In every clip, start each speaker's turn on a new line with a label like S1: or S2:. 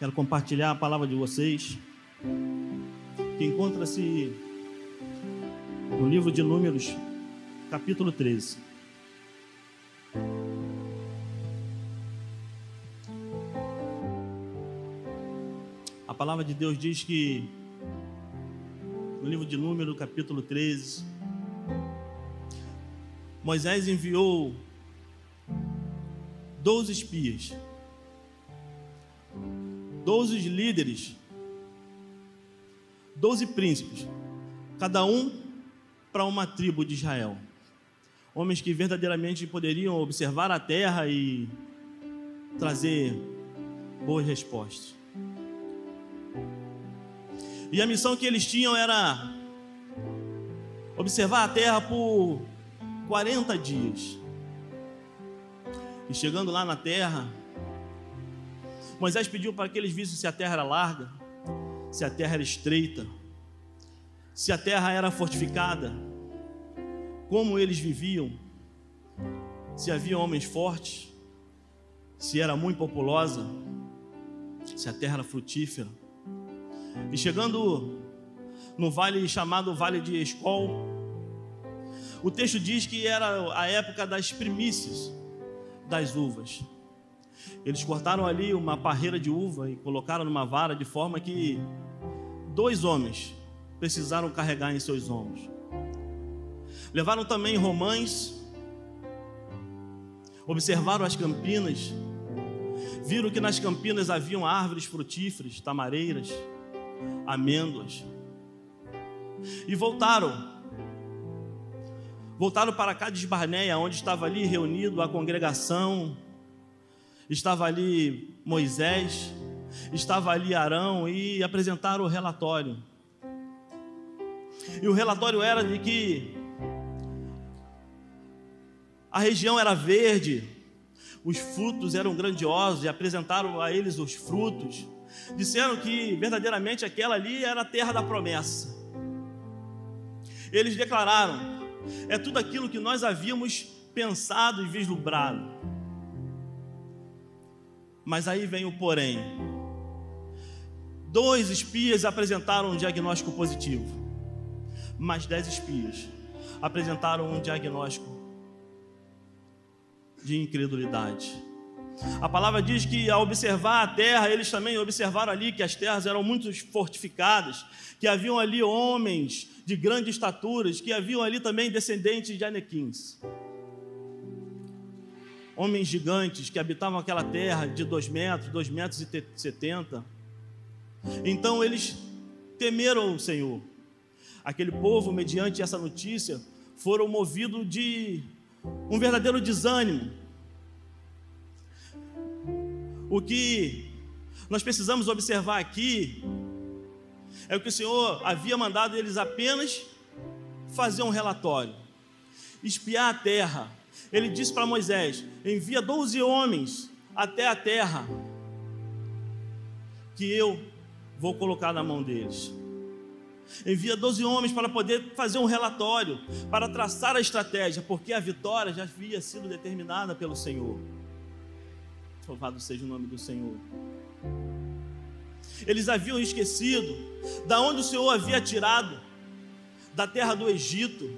S1: Quero compartilhar a palavra de vocês, que encontra-se no livro de Números, capítulo 13. A palavra de Deus diz que, no livro de Números, capítulo 13, Moisés enviou 12 espias, 12 líderes, 12 príncipes, cada um para uma tribo de Israel. Homens que verdadeiramente poderiam observar a terra e trazer boas respostas. E a missão que eles tinham era observar a terra por 40 dias. E chegando lá na terra, Moisés pediu para que eles vissem se a terra era larga, se a terra era estreita, se a terra era fortificada, como eles viviam, se havia homens fortes, se era muito populosa, se a terra era frutífera. E chegando no vale chamado Vale de Escol, o texto diz que era a época das primícias das uvas. Eles cortaram ali uma parreira de uva e colocaram numa vara de forma que dois homens precisaram carregar em seus ombros. Levaram também romães, observaram as campinas, viram que nas campinas haviam árvores frutíferas, tamareiras, amêndoas, e voltaram voltaram para Cades Barneia, onde estava ali reunido a congregação, estava ali Moisés, estava ali Arão e apresentaram o relatório. E o relatório era de que a região era verde, os frutos eram grandiosos e apresentaram a eles os frutos. Disseram que verdadeiramente aquela ali era a terra da promessa. Eles declararam: é tudo aquilo que nós havíamos pensado e vislumbrado. Mas aí vem o porém. Dois espias apresentaram um diagnóstico positivo, mas dez espias apresentaram um diagnóstico de incredulidade. A palavra diz que ao observar a terra, eles também observaram ali que as terras eram muito fortificadas, que haviam ali homens de grandes estaturas, que haviam ali também descendentes de anequins. Homens gigantes que habitavam aquela terra de dois metros, dois metros e setenta. Então eles temeram o Senhor. Aquele povo, mediante essa notícia, foram movidos de um verdadeiro desânimo. O que nós precisamos observar aqui é o que o Senhor havia mandado eles apenas fazer um relatório, espiar a terra. Ele disse para Moisés: envia 12 homens até a terra, que eu vou colocar na mão deles. Envia 12 homens para poder fazer um relatório, para traçar a estratégia, porque a vitória já havia sido determinada pelo Senhor. Louvado seja o nome do Senhor. Eles haviam esquecido da onde o Senhor havia tirado, da terra do Egito.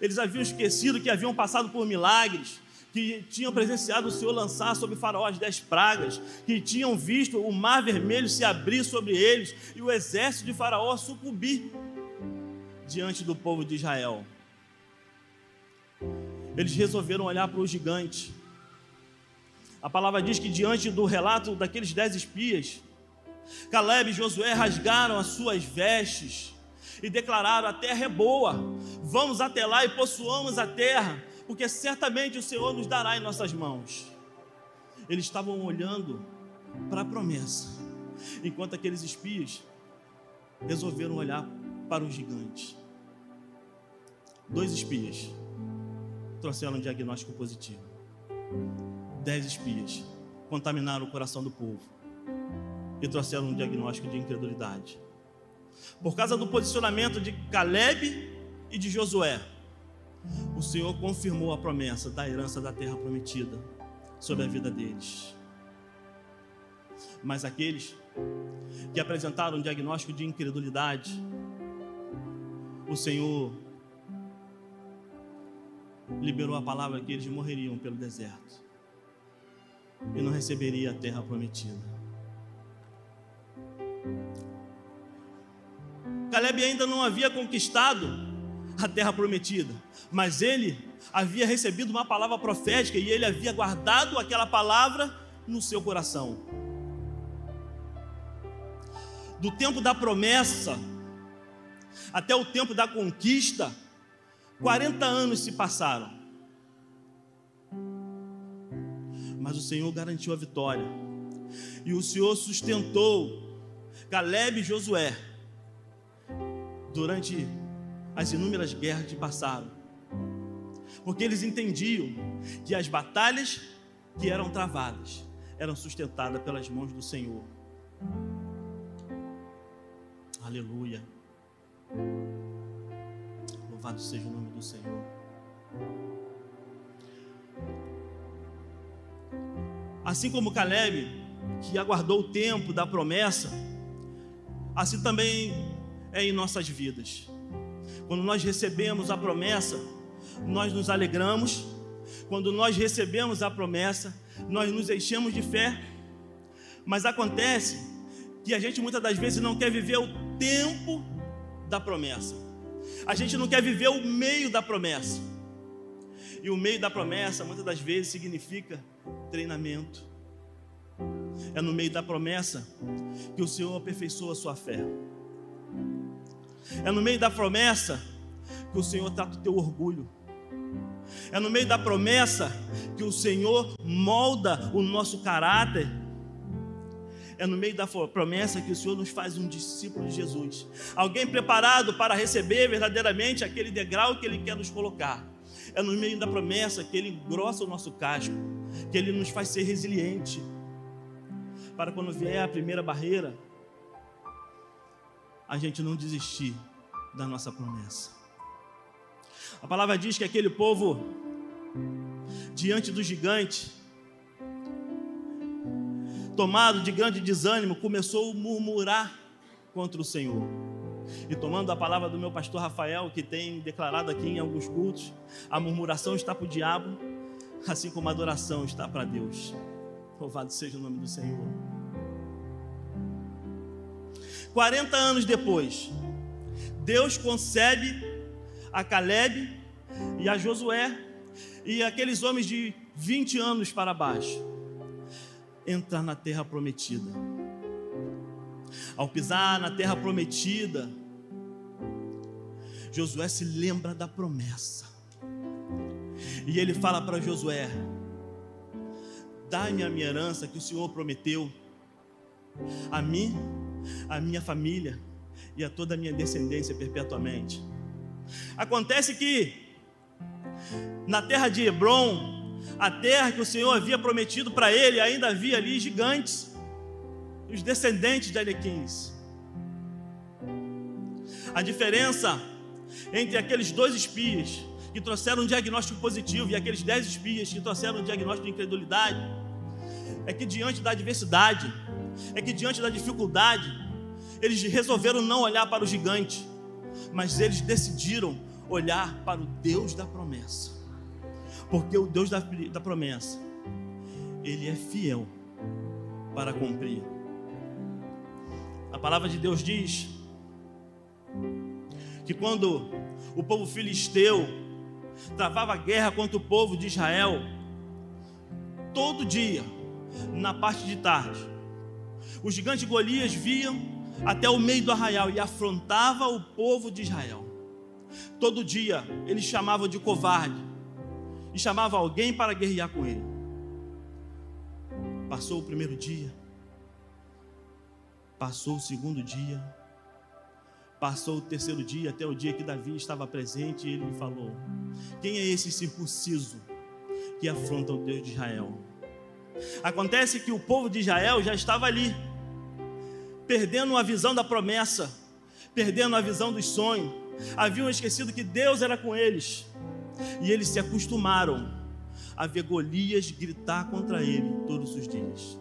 S1: Eles haviam esquecido que haviam passado por milagres, que tinham presenciado o Senhor lançar sobre Faraó as dez pragas, que tinham visto o mar vermelho se abrir sobre eles e o exército de Faraó sucumbir diante do povo de Israel. Eles resolveram olhar para o gigante. A palavra diz que diante do relato daqueles dez espias, Caleb e Josué rasgaram as suas vestes e declararam: A terra é boa, vamos até lá e possuamos a terra, porque certamente o Senhor nos dará em nossas mãos. Eles estavam olhando para a promessa, enquanto aqueles espias resolveram olhar para o gigante. Dois espias trouxeram um diagnóstico positivo. Dez espias contaminaram o coração do povo e trouxeram um diagnóstico de incredulidade. Por causa do posicionamento de Caleb e de Josué, o Senhor confirmou a promessa da herança da terra prometida sobre a vida deles. Mas aqueles que apresentaram um diagnóstico de incredulidade, o Senhor liberou a palavra que eles morreriam pelo deserto e não receberia a terra prometida. Caleb ainda não havia conquistado a terra prometida, mas ele havia recebido uma palavra profética e ele havia guardado aquela palavra no seu coração. Do tempo da promessa até o tempo da conquista, 40 anos se passaram. Mas o Senhor garantiu a vitória. E o Senhor sustentou Caleb e Josué durante as inúmeras guerras que passaram. Porque eles entendiam que as batalhas que eram travadas eram sustentadas pelas mãos do Senhor. Aleluia. Louvado seja o nome do Senhor. Assim como Caleb, que aguardou o tempo da promessa, assim também é em nossas vidas. Quando nós recebemos a promessa, nós nos alegramos. Quando nós recebemos a promessa, nós nos enchemos de fé. Mas acontece que a gente muitas das vezes não quer viver o tempo da promessa. A gente não quer viver o meio da promessa. E o meio da promessa muitas das vezes significa treinamento. É no meio da promessa que o Senhor aperfeiçoa a sua fé. É no meio da promessa que o Senhor trata o teu orgulho. É no meio da promessa que o Senhor molda o nosso caráter. É no meio da promessa que o Senhor nos faz um discípulo de Jesus. Alguém preparado para receber verdadeiramente aquele degrau que Ele quer nos colocar. É no meio da promessa que Ele engrossa o nosso casco, que Ele nos faz ser resiliente. Para quando vier a primeira barreira, a gente não desistir da nossa promessa. A palavra diz que aquele povo, diante do gigante, tomado de grande desânimo, começou a murmurar contra o Senhor. E tomando a palavra do meu pastor Rafael, que tem declarado aqui em alguns cultos, a murmuração está para o diabo, assim como a adoração está para Deus. Louvado seja o nome do Senhor. 40 anos depois, Deus concebe a Caleb e a Josué e aqueles homens de 20 anos para baixo entrar na terra prometida. Ao pisar na terra prometida, Josué se lembra da promessa. E ele fala para Josué: Dá-me a minha herança que o Senhor prometeu a mim a minha família e a toda a minha descendência perpetuamente. Acontece que na terra de Hebron, a terra que o Senhor havia prometido para ele, ainda havia ali gigantes, os descendentes de Alequins. A diferença entre aqueles dois espias que trouxeram um diagnóstico positivo e aqueles dez espias que trouxeram um diagnóstico de incredulidade é que diante da adversidade, é que diante da dificuldade, eles resolveram não olhar para o gigante, mas eles decidiram olhar para o Deus da promessa, porque o Deus da, da promessa, ele é fiel para cumprir. A palavra de Deus diz que quando o povo filisteu travava guerra contra o povo de Israel, todo dia, na parte de tarde, o gigante Golias via até o meio do arraial e afrontava o povo de Israel. Todo dia ele chamava de covarde e chamava alguém para guerrear com ele. Passou o primeiro dia, passou o segundo dia, passou o terceiro dia, até o dia que Davi estava presente e ele falou: Quem é esse circunciso que afronta o Deus de Israel? Acontece que o povo de Israel já estava ali, perdendo a visão da promessa, perdendo a visão dos sonhos, haviam esquecido que Deus era com eles, e eles se acostumaram a ver Golias gritar contra ele todos os dias.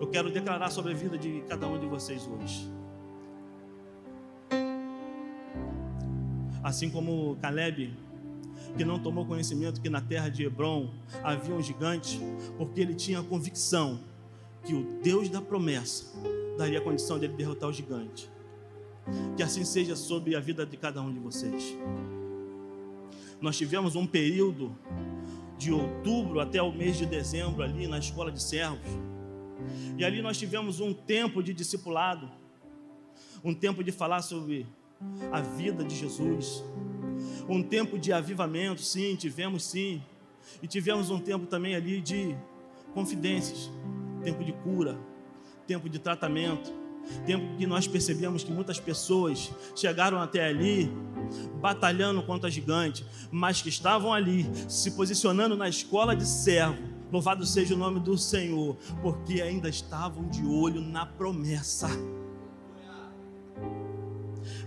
S1: Eu quero declarar sobre a vida de cada um de vocês hoje. Assim como Caleb, que não tomou conhecimento que na terra de Hebron havia um gigante, porque ele tinha a convicção que o Deus da promessa daria a condição dele derrotar o gigante. Que assim seja sobre a vida de cada um de vocês. Nós tivemos um período de outubro até o mês de dezembro ali na escola de servos. E ali nós tivemos um tempo de discipulado, um tempo de falar sobre a vida de Jesus, um tempo de avivamento, sim, tivemos sim, e tivemos um tempo também ali de confidências, tempo de cura, tempo de tratamento, tempo que nós percebemos que muitas pessoas chegaram até ali batalhando contra gigante, mas que estavam ali se posicionando na escola de servo. Louvado seja o nome do Senhor, porque ainda estavam de olho na promessa.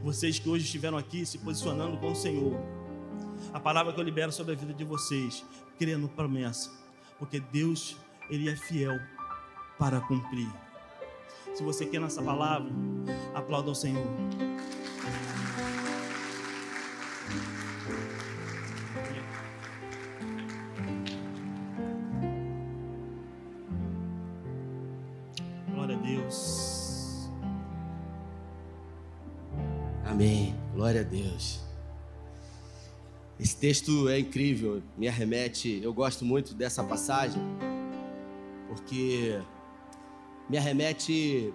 S1: Vocês que hoje estiveram aqui se posicionando com o Senhor, a palavra que eu libero sobre a vida de vocês, creia no promessa, porque Deus, Ele é fiel para cumprir. Se você quer nessa palavra, aplauda ao Senhor. A Deus.
S2: Esse texto é incrível, me arremete. Eu gosto muito dessa passagem, porque me arremete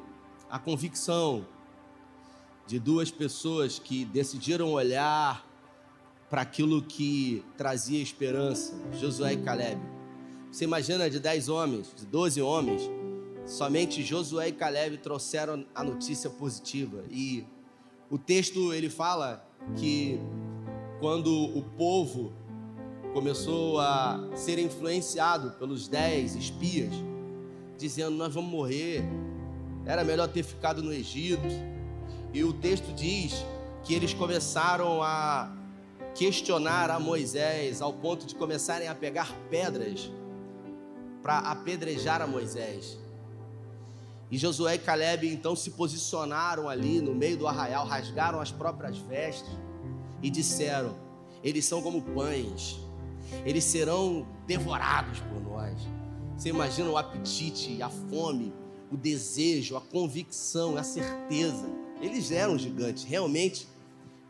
S2: à convicção de duas pessoas que decidiram olhar para aquilo que trazia esperança, Josué e Caleb. Você imagina de dez homens, de doze homens, somente Josué e Caleb trouxeram a notícia positiva. E o texto ele fala que quando o povo começou a ser influenciado pelos dez espias, dizendo: Nós vamos morrer, era melhor ter ficado no Egito. E o texto diz que eles começaram a questionar a Moisés ao ponto de começarem a pegar pedras para apedrejar a Moisés. E Josué e Caleb então se posicionaram ali no meio do arraial, rasgaram as próprias vestes e disseram: Eles são como pães, eles serão devorados por nós. Você imagina o apetite, a fome, o desejo, a convicção, a certeza. Eles eram gigantes, realmente,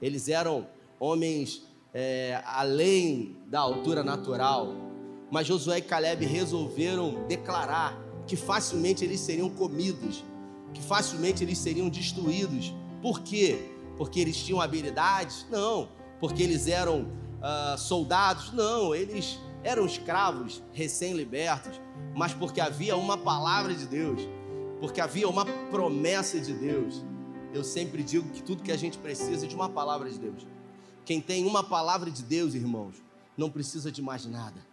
S2: eles eram homens é, além da altura natural. Mas Josué e Caleb resolveram declarar que facilmente eles seriam comidos, que facilmente eles seriam destruídos. Por quê? Porque eles tinham habilidades? Não. Porque eles eram uh, soldados? Não. Eles eram escravos recém-libertos mas porque havia uma palavra de Deus, porque havia uma promessa de Deus. Eu sempre digo que tudo que a gente precisa é de uma palavra de Deus. Quem tem uma palavra de Deus, irmãos, não precisa de mais nada.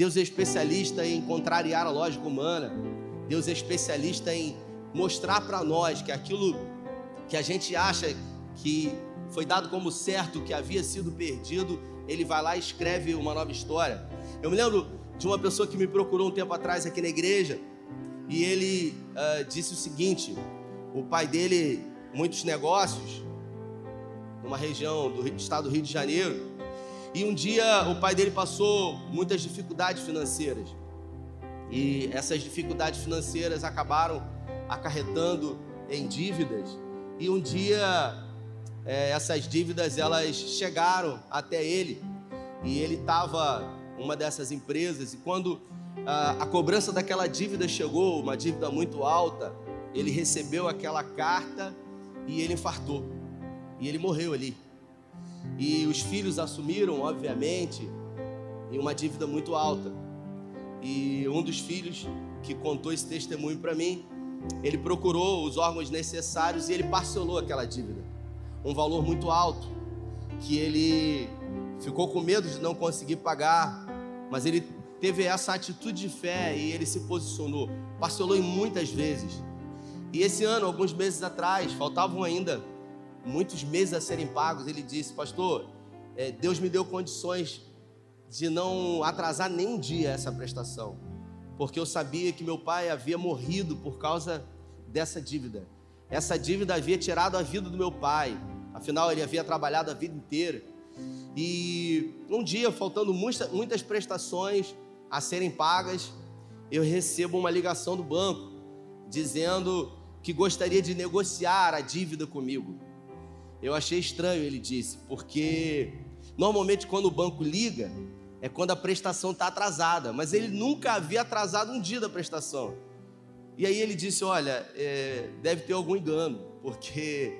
S2: Deus é especialista em contrariar a lógica humana. Deus é especialista em mostrar para nós que aquilo que a gente acha que foi dado como certo, que havia sido perdido, ele vai lá e escreve uma nova história. Eu me lembro de uma pessoa que me procurou um tempo atrás aqui na igreja e ele uh, disse o seguinte: o pai dele, muitos negócios, numa região do estado do Rio de Janeiro, e um dia o pai dele passou muitas dificuldades financeiras. E essas dificuldades financeiras acabaram acarretando em dívidas. E um dia é, essas dívidas elas chegaram até ele e ele estava uma dessas empresas, e quando a, a cobrança daquela dívida chegou, uma dívida muito alta, ele recebeu aquela carta e ele infartou. E ele morreu ali. E os filhos assumiram, obviamente, uma dívida muito alta. E um dos filhos que contou esse testemunho para mim, ele procurou os órgãos necessários e ele parcelou aquela dívida. Um valor muito alto, que ele ficou com medo de não conseguir pagar, mas ele teve essa atitude de fé e ele se posicionou, parcelou em muitas vezes. E esse ano, alguns meses atrás, faltavam ainda muitos meses a serem pagos, ele disse: Pastor, é, Deus me deu condições de não atrasar nem um dia essa prestação, porque eu sabia que meu pai havia morrido por causa dessa dívida. Essa dívida havia tirado a vida do meu pai, afinal, ele havia trabalhado a vida inteira. E um dia, faltando muitas prestações a serem pagas, eu recebo uma ligação do banco dizendo que gostaria de negociar a dívida comigo. Eu achei estranho, ele disse, porque normalmente quando o banco liga é quando a prestação está atrasada, mas ele nunca havia atrasado um dia da prestação. E aí ele disse: Olha, é, deve ter algum engano, porque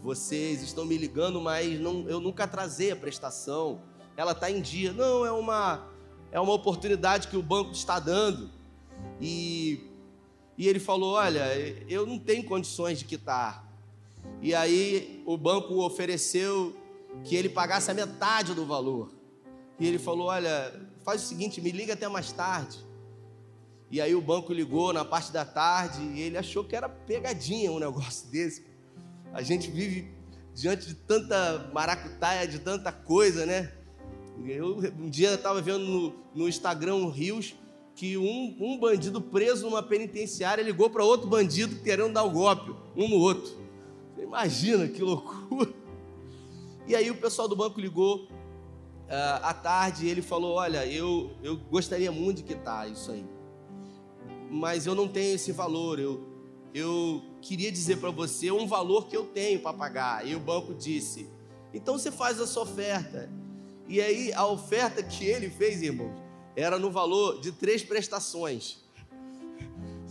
S2: vocês estão me ligando, mas não, eu nunca atrasei a prestação. Ela está em dia. Não, é uma, é uma oportunidade que o banco está dando. E, e ele falou: Olha, eu não tenho condições de quitar. E aí o banco ofereceu que ele pagasse a metade do valor. E ele falou: Olha, faz o seguinte, me liga até mais tarde. E aí o banco ligou na parte da tarde e ele achou que era pegadinha um negócio desse. A gente vive diante de tanta maracutaia, de tanta coisa, né? Eu um dia estava vendo no, no Instagram um Rios que um, um bandido preso numa penitenciária ligou para outro bandido querendo dar o golpe, um no outro. Imagina que loucura. E aí o pessoal do banco ligou uh, à tarde e ele falou: Olha, eu, eu gostaria muito de quitar isso aí mas eu não tenho esse valor. Eu, eu queria dizer para você um valor que eu tenho para pagar. E o banco disse: então você faz a sua oferta. E aí a oferta que ele fez, irmãos, era no valor de três prestações.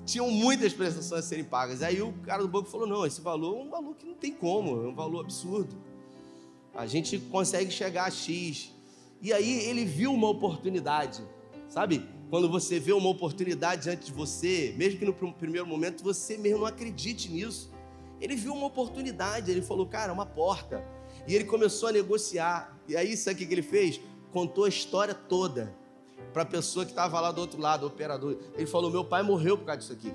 S2: Tinham muitas prestações a serem pagas. Aí o cara do banco falou: não, esse valor é um valor que não tem como, é um valor absurdo. A gente consegue chegar a X. E aí ele viu uma oportunidade, sabe? quando você vê uma oportunidade diante de você, mesmo que no primeiro momento você mesmo não acredite nisso. Ele viu uma oportunidade, ele falou, cara, uma porta. E ele começou a negociar. E aí, sabe o que ele fez? Contou a história toda para a pessoa que estava lá do outro lado, o operador. Ele falou: Meu pai morreu por causa disso aqui.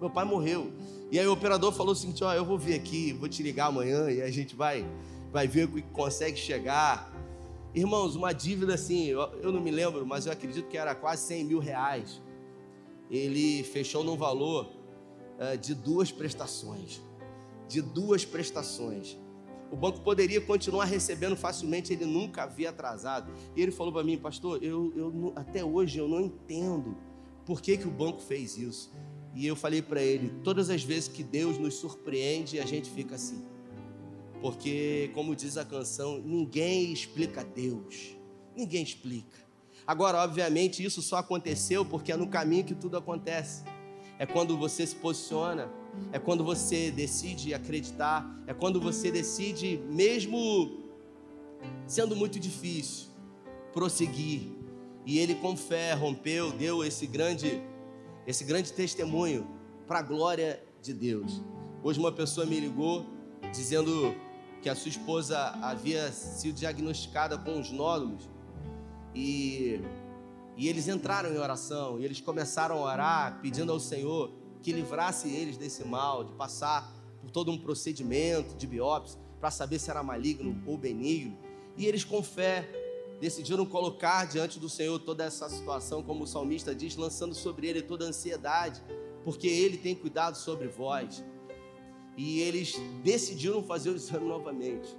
S2: Meu pai morreu. E aí o operador falou o seguinte: Ó, eu vou vir aqui, vou te ligar amanhã e a gente vai, vai ver o que consegue chegar. Irmãos, uma dívida assim, eu não me lembro, mas eu acredito que era quase 100 mil reais. Ele fechou num valor uh, de duas prestações. De duas prestações. O banco poderia continuar recebendo facilmente, ele nunca havia atrasado. E ele falou para mim, pastor, eu, eu, até hoje eu não entendo por que, que o banco fez isso. E eu falei para ele: todas as vezes que Deus nos surpreende, a gente fica assim. Porque, como diz a canção, ninguém explica Deus. Ninguém explica. Agora, obviamente, isso só aconteceu porque é no caminho que tudo acontece. É quando você se posiciona, é quando você decide acreditar, é quando você decide, mesmo sendo muito difícil, prosseguir. E ele com fé rompeu, deu esse grande esse grande testemunho para a glória de Deus. Hoje uma pessoa me ligou dizendo que a sua esposa havia sido diagnosticada com os nódulos e, e eles entraram em oração e eles começaram a orar pedindo ao Senhor que livrasse eles desse mal, de passar por todo um procedimento de biópsia para saber se era maligno ou benigno. E eles, com fé, decidiram colocar diante do Senhor toda essa situação, como o salmista diz, lançando sobre ele toda a ansiedade, porque ele tem cuidado sobre vós e eles decidiram fazer o exame novamente.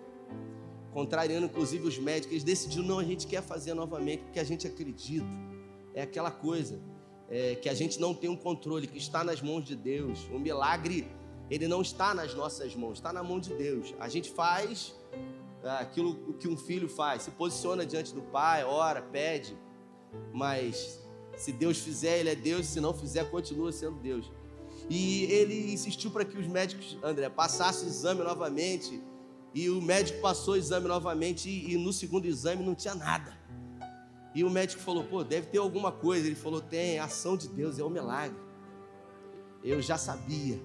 S2: Contrariando inclusive os médicos, eles decidiram, não, a gente quer fazer novamente, porque a gente acredita. É aquela coisa é, que a gente não tem um controle, que está nas mãos de Deus. O milagre, ele não está nas nossas mãos, está na mão de Deus. A gente faz é, aquilo que um filho faz, se posiciona diante do pai, ora, pede, mas se Deus fizer, ele é Deus, se não fizer, continua sendo Deus. E ele insistiu para que os médicos, André, passassem o exame novamente. E o médico passou o exame novamente e, e no segundo exame não tinha nada. E o médico falou: pô, deve ter alguma coisa. Ele falou: tem, a ação de Deus, é um milagre. Eu já sabia.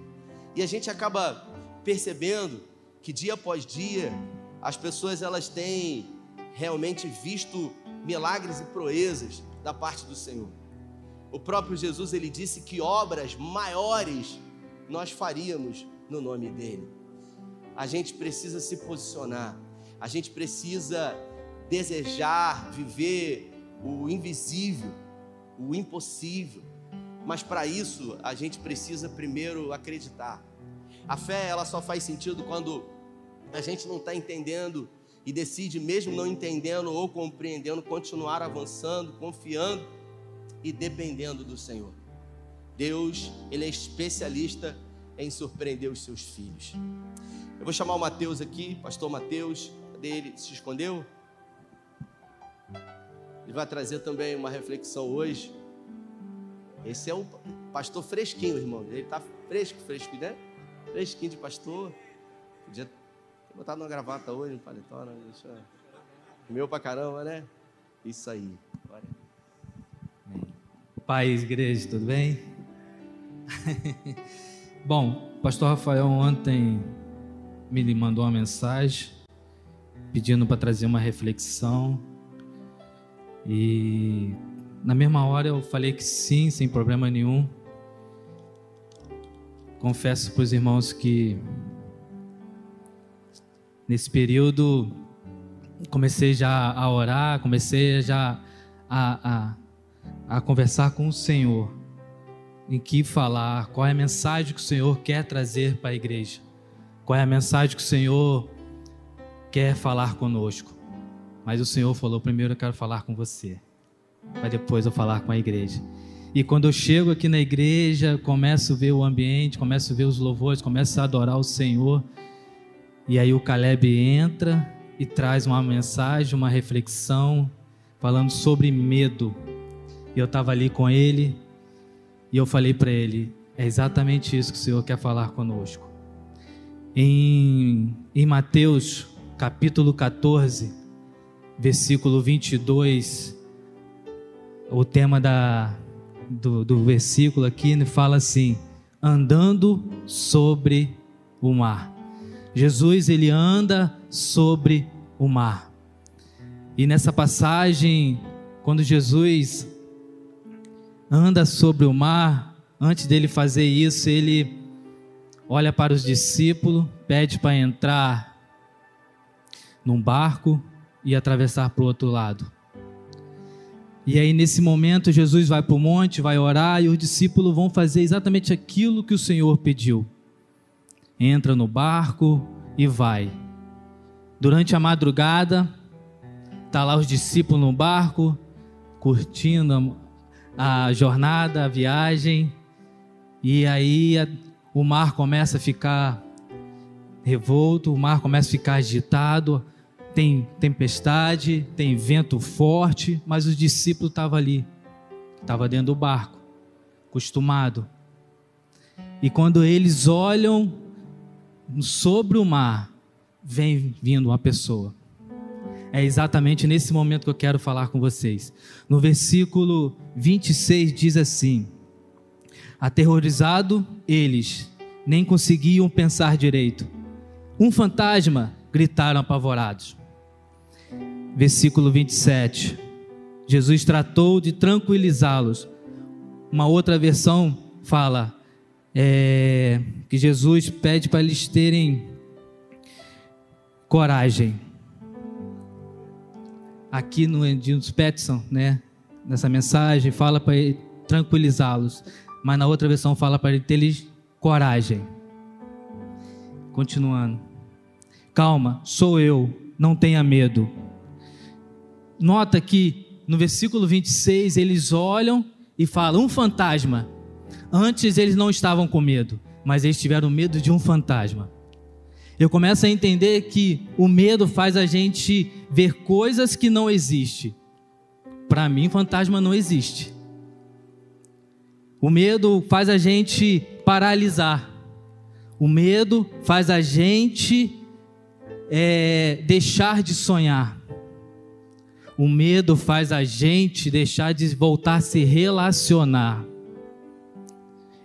S2: E a gente acaba percebendo que dia após dia as pessoas elas têm realmente visto milagres e proezas da parte do Senhor. O próprio Jesus ele disse que obras maiores nós faríamos no nome dele. A gente precisa se posicionar. A gente precisa desejar viver o invisível, o impossível. Mas para isso, a gente precisa primeiro acreditar. A fé, ela só faz sentido quando a gente não está entendendo e decide, mesmo não entendendo ou compreendendo, continuar avançando, confiando e dependendo do Senhor. Deus, Ele é especialista em surpreender os seus filhos. Eu vou chamar o Mateus aqui, pastor Mateus, cadê ele? Se escondeu? Ele vai trazer também uma reflexão hoje. Esse é um pastor fresquinho, irmão. Ele está fresco, fresco, né? Fresquinho de pastor. Podia ter botado uma gravata hoje, um paletó, né? Deixa... Meu pra caramba, né? Isso aí. Glória.
S3: Paz, igreja, tudo bem? Bom, o pastor Rafael ontem me mandou uma mensagem pedindo para trazer uma reflexão. E na mesma hora eu falei que sim, sem problema nenhum. Confesso para os irmãos que nesse período comecei já a orar, comecei já a, a, a conversar com o Senhor em que falar, qual é a mensagem que o Senhor quer trazer para a igreja, qual é a mensagem que o Senhor quer falar conosco. Mas o Senhor falou: primeiro eu quero falar com você, para depois eu falar com a igreja. E quando eu chego aqui na igreja, começo a ver o ambiente, começo a ver os louvores, começo a adorar o Senhor. E aí o Caleb entra e traz uma mensagem, uma reflexão, falando sobre medo. E eu estava ali com ele, e eu falei para ele: é exatamente isso que o Senhor quer falar conosco. Em, em Mateus capítulo 14, versículo 22, o tema da, do, do versículo aqui fala assim: andando sobre o mar. Jesus ele anda sobre o mar. E nessa passagem, quando Jesus anda sobre o mar, antes dele fazer isso, ele olha para os discípulos, pede para entrar num barco e atravessar para o outro lado. E aí, nesse momento, Jesus vai para o monte, vai orar, e os discípulos vão fazer exatamente aquilo que o Senhor pediu. Entra no barco e vai. Durante a madrugada, tá lá os discípulos no barco, curtindo a jornada, a viagem, e aí o mar começa a ficar revolto, o mar começa a ficar agitado, tem tempestade, tem vento forte, mas os discípulos estavam ali, estavam dentro do barco, acostumado. E quando eles olham sobre o mar, vem vindo uma pessoa. É exatamente nesse momento que eu quero falar com vocês. No versículo 26 diz assim: Aterrorizado, eles nem conseguiam pensar direito. Um fantasma, gritaram apavorados. Versículo 27. Jesus tratou de tranquilizá-los. Uma outra versão fala é, que Jesus pede para eles terem coragem aqui no Edinus Petson, né? Nessa mensagem, fala para tranquilizá-los. Mas na outra versão fala para ele coragem. Continuando. Calma, sou eu, não tenha medo. Nota que no versículo 26 eles olham e falam: um fantasma. Antes eles não estavam com medo, mas eles tiveram medo de um fantasma eu começo a entender que o medo faz a gente ver coisas que não existem. Para mim, fantasma não existe. O medo faz a gente paralisar. O medo faz a gente é, deixar de sonhar. O medo faz a gente deixar de voltar a se relacionar.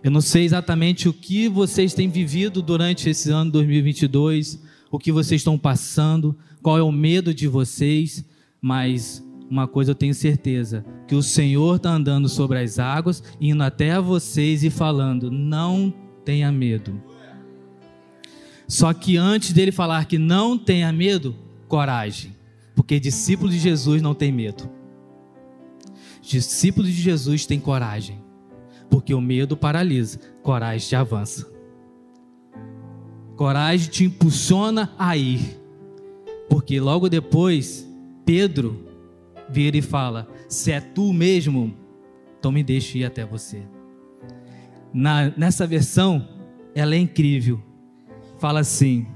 S3: Eu não sei exatamente o que vocês têm vivido durante esse ano 2022, o que vocês estão passando, qual é o medo de vocês, mas uma coisa eu tenho certeza: que o Senhor está andando sobre as águas, indo até vocês e falando: não tenha medo. Só que antes dele falar que não tenha medo, coragem, porque discípulo de Jesus não tem medo. Discípulo de Jesus tem coragem Porque o medo paralisa, coragem te avança. Coragem te impulsiona a ir. Porque logo depois, Pedro vira e fala: Se é tu mesmo, então me deixe ir até você. Na, nessa versão, ela é incrível. Fala assim: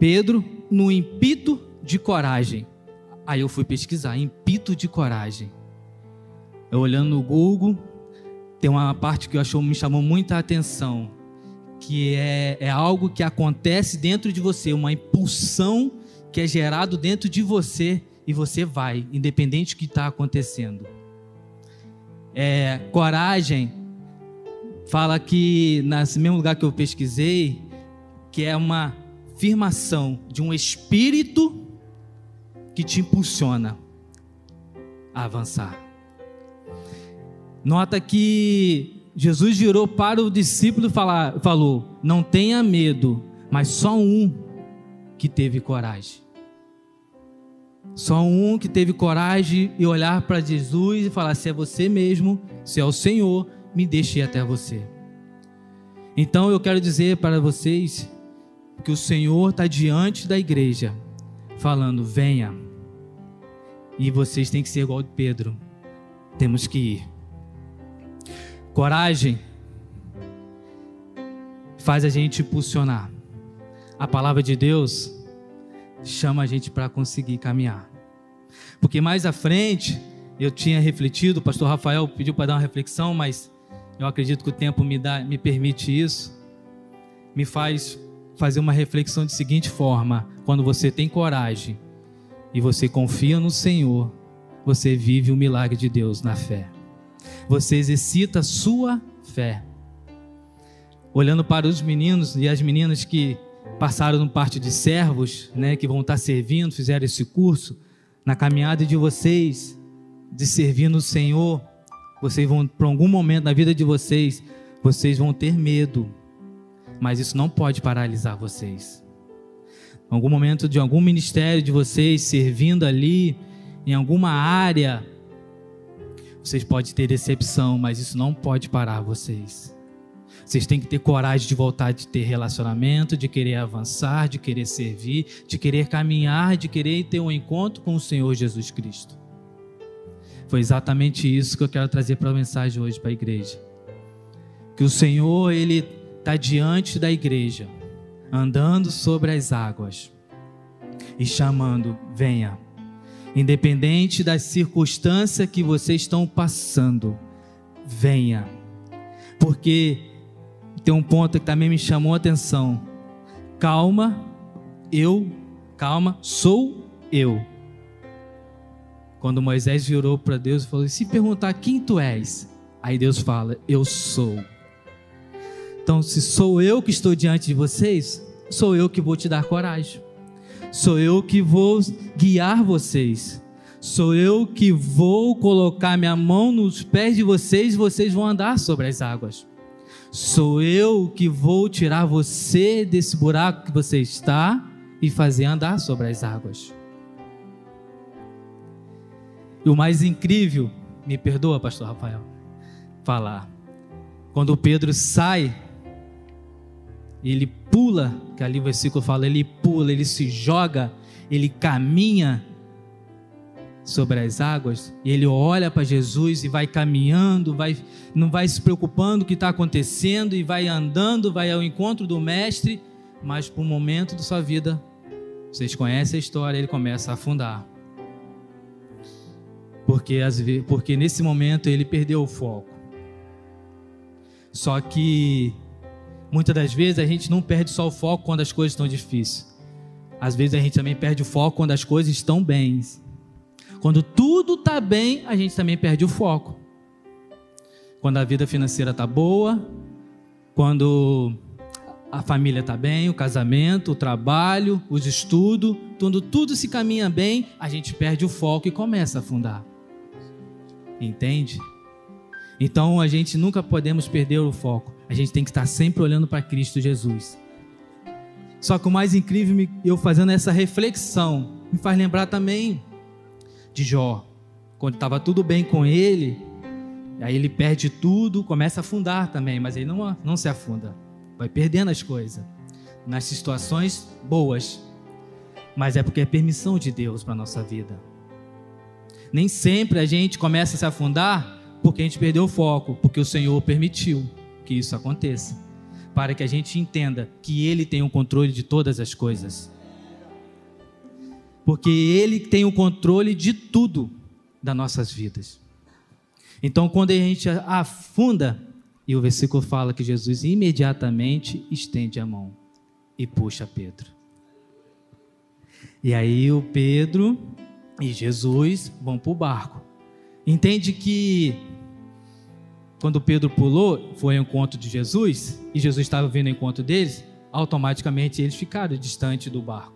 S3: Pedro, no impito de coragem. Aí eu fui pesquisar: impito de coragem. Eu olhando no Google, tem uma parte que eu achou, me chamou muita atenção, que é, é algo que acontece dentro de você, uma impulsão que é gerado dentro de você e você vai, independente do que está acontecendo. É, coragem fala que nesse mesmo lugar que eu pesquisei, que é uma afirmação de um espírito que te impulsiona a avançar. Nota que Jesus virou para o discípulo e falou: Não tenha medo, mas só um que teve coragem. Só um que teve coragem e olhar para Jesus e falar: se é você mesmo, se é o Senhor, me deixe ir até você. Então eu quero dizer para vocês que o Senhor está diante da igreja, falando: venha. E vocês têm que ser igual de Pedro. Temos que ir. Coragem faz a gente impulsionar. A palavra de Deus chama a gente para conseguir caminhar. Porque mais à frente, eu tinha refletido, o pastor Rafael pediu para dar uma reflexão, mas eu acredito que o tempo me, dá, me permite isso. Me faz fazer uma reflexão de seguinte forma: quando você tem coragem e você confia no Senhor, você vive o milagre de Deus na fé. Você exercita a sua fé. Olhando para os meninos e as meninas que passaram no parte de servos, né, que vão estar servindo, fizeram esse curso, na caminhada de vocês, de servir no Senhor, vocês vão, por algum momento na vida de vocês, vocês vão ter medo, mas isso não pode paralisar vocês. Em algum momento de algum ministério de vocês, servindo ali, em alguma área, vocês podem ter decepção, mas isso não pode parar vocês. Vocês têm que ter coragem de voltar de ter relacionamento, de querer avançar, de querer servir, de querer caminhar, de querer ter um encontro com o Senhor Jesus Cristo. Foi exatamente isso que eu quero trazer para a mensagem hoje para a igreja. Que o Senhor, Ele está diante da igreja, andando sobre as águas e chamando: venha. Independente das circunstâncias que vocês estão passando, venha. Porque tem um ponto que também me chamou a atenção. Calma, eu, calma, sou eu. Quando Moisés virou para Deus e falou: Se perguntar quem tu és, aí Deus fala: Eu sou. Então, se sou eu que estou diante de vocês, sou eu que vou te dar coragem. Sou eu que vou guiar vocês. Sou eu que vou colocar minha mão nos pés de vocês e vocês vão andar sobre as águas. Sou eu que vou tirar você desse buraco que você está e fazer andar sobre as águas. E o mais incrível, me perdoa, pastor Rafael, falar. Quando Pedro sai, ele pula, que ali o versículo fala, ele pula, ele se joga, ele caminha sobre as águas, e ele olha para Jesus e vai caminhando, vai, não vai se preocupando o que está acontecendo, e vai andando, vai ao encontro do Mestre, mas por um momento da sua vida, vocês conhecem a história, ele começa a afundar. Porque, porque nesse momento ele perdeu o foco. Só que muitas das vezes a gente não perde só o foco quando as coisas estão difíceis. Às vezes a gente também perde o foco quando as coisas estão bem. Quando tudo está bem, a gente também perde o foco. Quando a vida financeira está boa, quando a família está bem, o casamento, o trabalho, os estudos, quando tudo se caminha bem, a gente perde o foco e começa a afundar. Entende? Então a gente nunca podemos perder o foco. A gente tem que estar sempre olhando para Cristo Jesus. Só que o mais incrível, eu fazendo essa reflexão, me faz lembrar também de Jó. Quando estava tudo bem com ele, Aí ele perde tudo, começa a afundar também, mas ele não, não se afunda. Vai perdendo as coisas. Nas situações boas. Mas é porque é permissão de Deus para a nossa vida. Nem sempre a gente começa a se afundar porque a gente perdeu o foco, porque o Senhor permitiu que isso aconteça. Para que a gente entenda que Ele tem o controle de todas as coisas. Porque Ele tem o controle de tudo das nossas vidas. Então, quando a gente afunda, e o versículo fala que Jesus imediatamente estende a mão e puxa Pedro. E aí o Pedro e Jesus vão para o barco. Entende que quando Pedro pulou, foi ao encontro de Jesus, e Jesus estava vindo ao encontro deles, automaticamente eles ficaram distante do barco.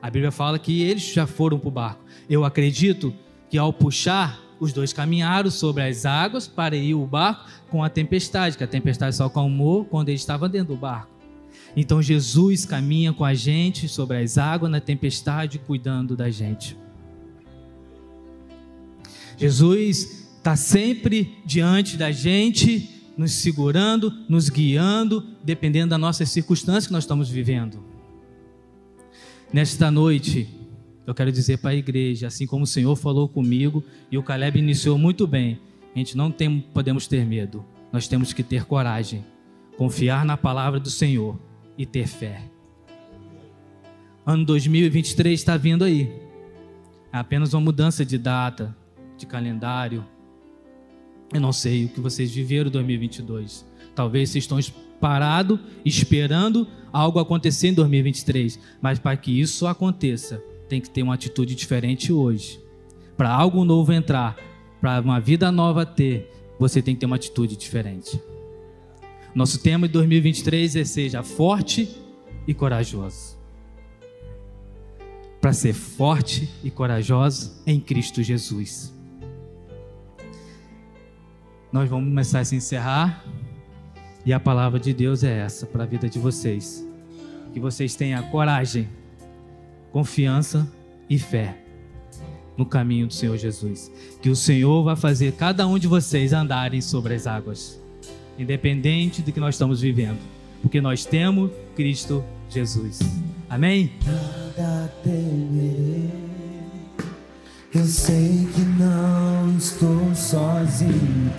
S3: A Bíblia fala que eles já foram para o barco. Eu acredito que ao puxar, os dois caminharam sobre as águas para ir o barco com a tempestade, que a tempestade só acalmou quando eles estavam dentro do barco. Então Jesus caminha com a gente sobre as águas na tempestade, cuidando da gente. Jesus está sempre diante da gente, nos segurando, nos guiando, dependendo das nossas circunstâncias que nós estamos vivendo. Nesta noite, eu quero dizer para a igreja, assim como o Senhor falou comigo e o Caleb iniciou muito bem, a gente não tem, podemos ter medo, nós temos que ter coragem, confiar na palavra do Senhor e ter fé. Ano 2023 está vindo aí. É apenas uma mudança de data, de calendário. Eu não sei o que vocês viveram em 2022. Talvez vocês estão parados, esperando algo acontecer em 2023. Mas para que isso aconteça, tem que ter uma atitude diferente hoje. Para algo novo entrar, para uma vida nova ter, você tem que ter uma atitude diferente. Nosso tema de 2023 é seja forte e corajoso. Para ser forte e corajoso em Cristo Jesus. Nós vamos começar a se encerrar e a palavra de Deus é essa para a vida de vocês. Que vocês tenham coragem confiança e fé no caminho do Senhor Jesus. Que o Senhor vai fazer cada um de vocês andarem sobre as águas, independente do que nós estamos vivendo, porque nós temos Cristo Jesus. Amém? Nada temerei. Eu sei que não estou sozinho,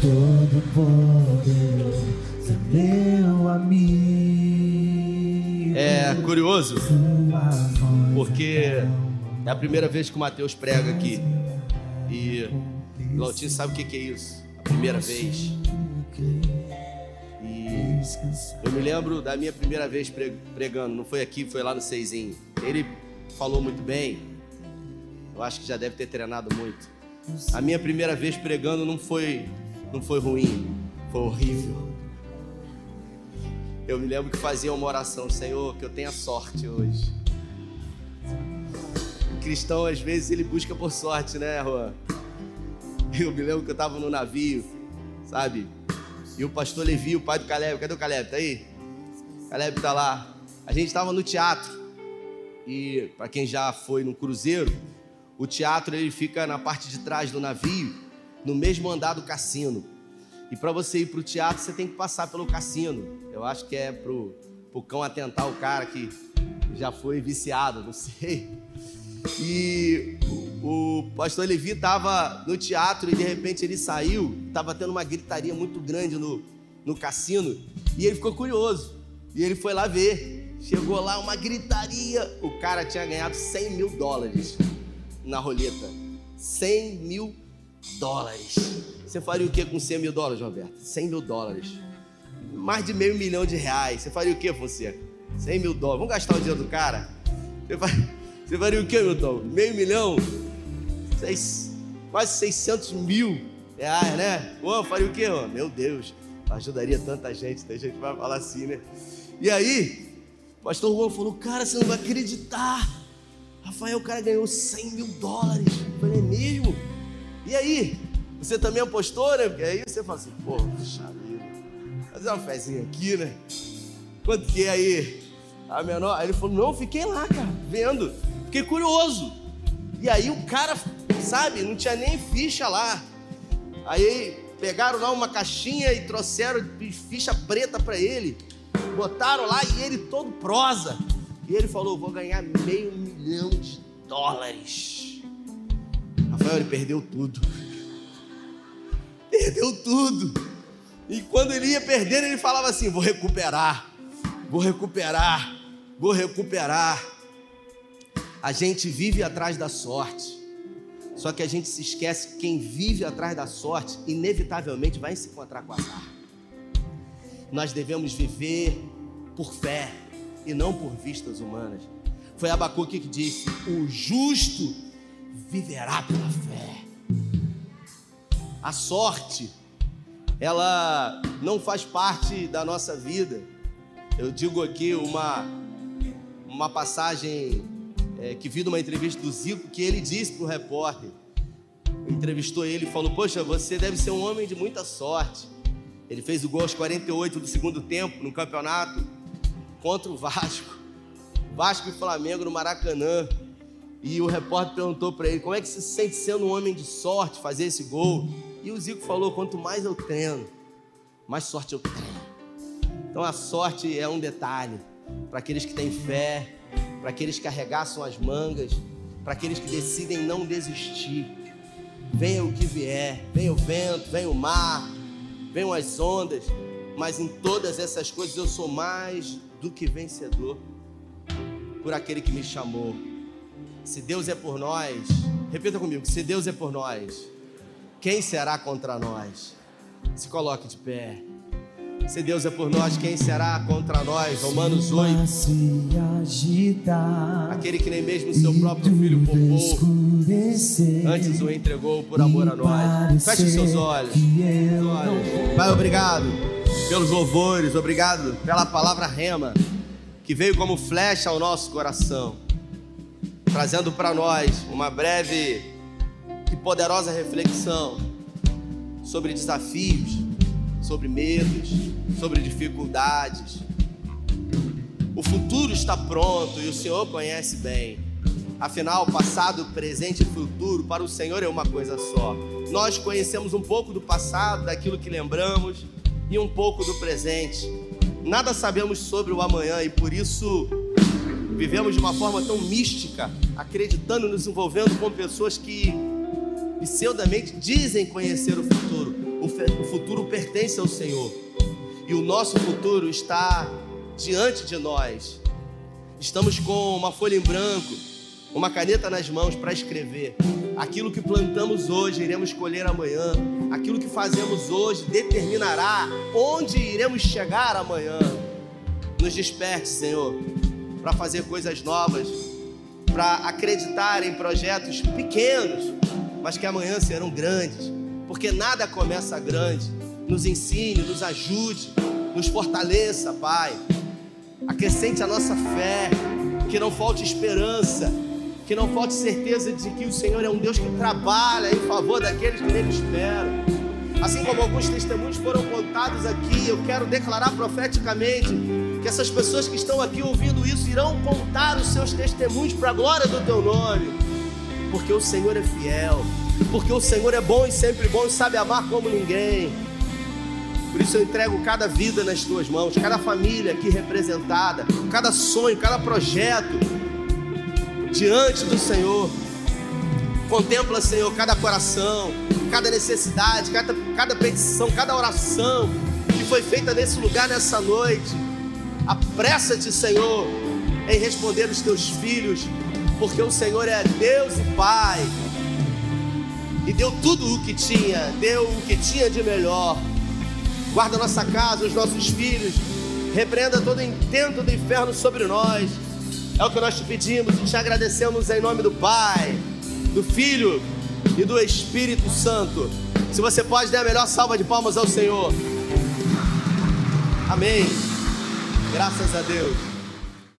S3: todo poder é meu amigo.
S2: É curioso, porque é a primeira vez que o Mateus prega aqui. E o Lautinho sabe o que é isso? A primeira vez. E eu me lembro da minha primeira vez pregando, não foi aqui, foi lá no Seizinho. Ele falou muito bem. Eu acho que já deve ter treinado muito. A minha primeira vez pregando não foi, não foi ruim, foi horrível. Eu me lembro que fazia uma oração, Senhor, que eu tenha sorte hoje. O cristão, às vezes, ele busca por sorte, né, Juan? Eu me lembro que eu estava no navio, sabe? E o pastor Levi, o pai do Caleb, cadê o Caleb? Tá aí? Caleb tá lá. A gente estava no teatro. E para quem já foi no cruzeiro, o teatro ele fica na parte de trás do navio, no mesmo andar do cassino. E para você ir para o teatro, você tem que passar pelo cassino. Eu acho que é pro, pro cão atentar o cara que já foi viciado, não sei. E o, pastor Levi estava no teatro e de repente ele saiu, estava tendo uma gritaria muito grande no, no cassino. E ele ficou curioso. E ele foi lá ver. Chegou lá, uma gritaria. O cara tinha ganhado 100 mil dólares na roleta. 100 mil dólares. Você faria o que com 100 mil dólares, Roberto? 100 mil dólares. Mais de meio milhão de reais. Você faria o que, Fonseca? 100 mil dólares. Vamos gastar o dinheiro do cara? Você faria, você faria o que, Milton? Meio milhão? Seis, quase 600 mil reais, né? Ô, faria o que, Meu Deus, ajudaria tanta gente. Tem gente que vai falar assim, né? E aí, o pastor Juan falou: Cara, você não vai acreditar. Rafael, o cara ganhou 100 mil dólares. Eu falei: É mesmo? E aí? Você também apostou, né? Porque aí você fala assim, pô, vida, fazer uma fezinha aqui, né? Quanto que é aí? A menor. Aí ele falou, não, fiquei lá, cara, vendo. Fiquei curioso. E aí o cara, sabe, não tinha nem ficha lá. Aí pegaram lá uma caixinha e trouxeram ficha preta para ele. Botaram lá e ele todo prosa. E ele falou: Vou ganhar meio milhão de dólares. Rafael, ele perdeu tudo. Perdeu tudo. E quando ele ia perder, ele falava assim: Vou recuperar, vou recuperar, vou recuperar. A gente vive atrás da sorte. Só que a gente se esquece que quem vive atrás da sorte, inevitavelmente vai se encontrar com azar. Nós devemos viver por fé e não por vistas humanas. Foi Abacuque que disse: O justo viverá pela fé. A sorte, ela não faz parte da nossa vida. Eu digo aqui uma, uma passagem é, que vi numa entrevista do Zico, que ele disse para o repórter, entrevistou ele e falou: Poxa, você deve ser um homem de muita sorte. Ele fez o gol aos 48 do segundo tempo no campeonato contra o Vasco. Vasco e Flamengo no Maracanã. E o repórter perguntou para ele: Como é que se sente sendo um homem de sorte fazer esse gol? E o Zico falou: Quanto mais eu treino, mais sorte eu tenho. Então a sorte é um detalhe para aqueles que têm fé, para aqueles que arregaçam as mangas, para aqueles que decidem não desistir. Venha o que vier, venha o vento, venha o mar, venham as ondas, mas em todas essas coisas eu sou mais do que vencedor por aquele que me chamou. Se Deus é por nós, repita comigo: se Deus é por nós, quem será contra nós? Se coloque de pé. Se Deus é por nós, quem será contra nós? Romanos 8. Aquele que nem mesmo seu próprio filho poupou, antes o entregou por amor a nós. Feche os seus olhos. Pai, obrigado pelos louvores, obrigado pela palavra rema, que veio como flecha ao nosso coração, trazendo para nós uma breve e poderosa reflexão sobre desafios sobre medos, sobre dificuldades. O futuro está pronto e o Senhor conhece bem. Afinal, passado, presente e futuro para o Senhor é uma coisa só. Nós conhecemos um pouco do passado, daquilo que lembramos, e um pouco do presente. Nada sabemos sobre o amanhã e por isso vivemos de uma forma tão mística, acreditando, nos envolvendo com pessoas que pseudamente dizem conhecer o futuro o futuro pertence ao Senhor. E o nosso futuro está diante de nós. Estamos com uma folha em branco, uma caneta nas mãos para escrever. Aquilo que plantamos hoje iremos colher amanhã. Aquilo que fazemos hoje determinará onde iremos chegar amanhã. Nos desperte, Senhor, para fazer coisas novas, para acreditar em projetos pequenos, mas que amanhã serão grandes porque nada começa grande. Nos ensine, nos ajude, nos fortaleça, Pai. Acrescente a nossa fé, que não falte esperança, que não falte certeza de que o Senhor é um Deus que trabalha em favor daqueles que nele esperam. Assim como alguns testemunhos foram contados aqui, eu quero declarar profeticamente que essas pessoas que estão aqui ouvindo isso irão contar os seus testemunhos para a glória do teu nome, porque o Senhor é fiel porque o Senhor é bom e sempre bom e sabe amar como ninguém. Por isso eu entrego cada vida nas tuas mãos, cada família aqui representada, cada sonho, cada projeto diante do Senhor. Contempla, Senhor, cada coração, cada necessidade, cada, cada petição, cada oração que foi feita nesse lugar nessa noite. Apressa-te, Senhor, em responder os teus filhos, porque o Senhor é Deus e Pai e deu tudo o que tinha, deu o que tinha de melhor. Guarda nossa casa, os nossos filhos, repreenda todo intento do inferno sobre nós. É o que nós te pedimos e te agradecemos em nome do Pai, do Filho e do Espírito Santo. Se você pode, dê a melhor salva de palmas ao Senhor. Amém. Graças a Deus.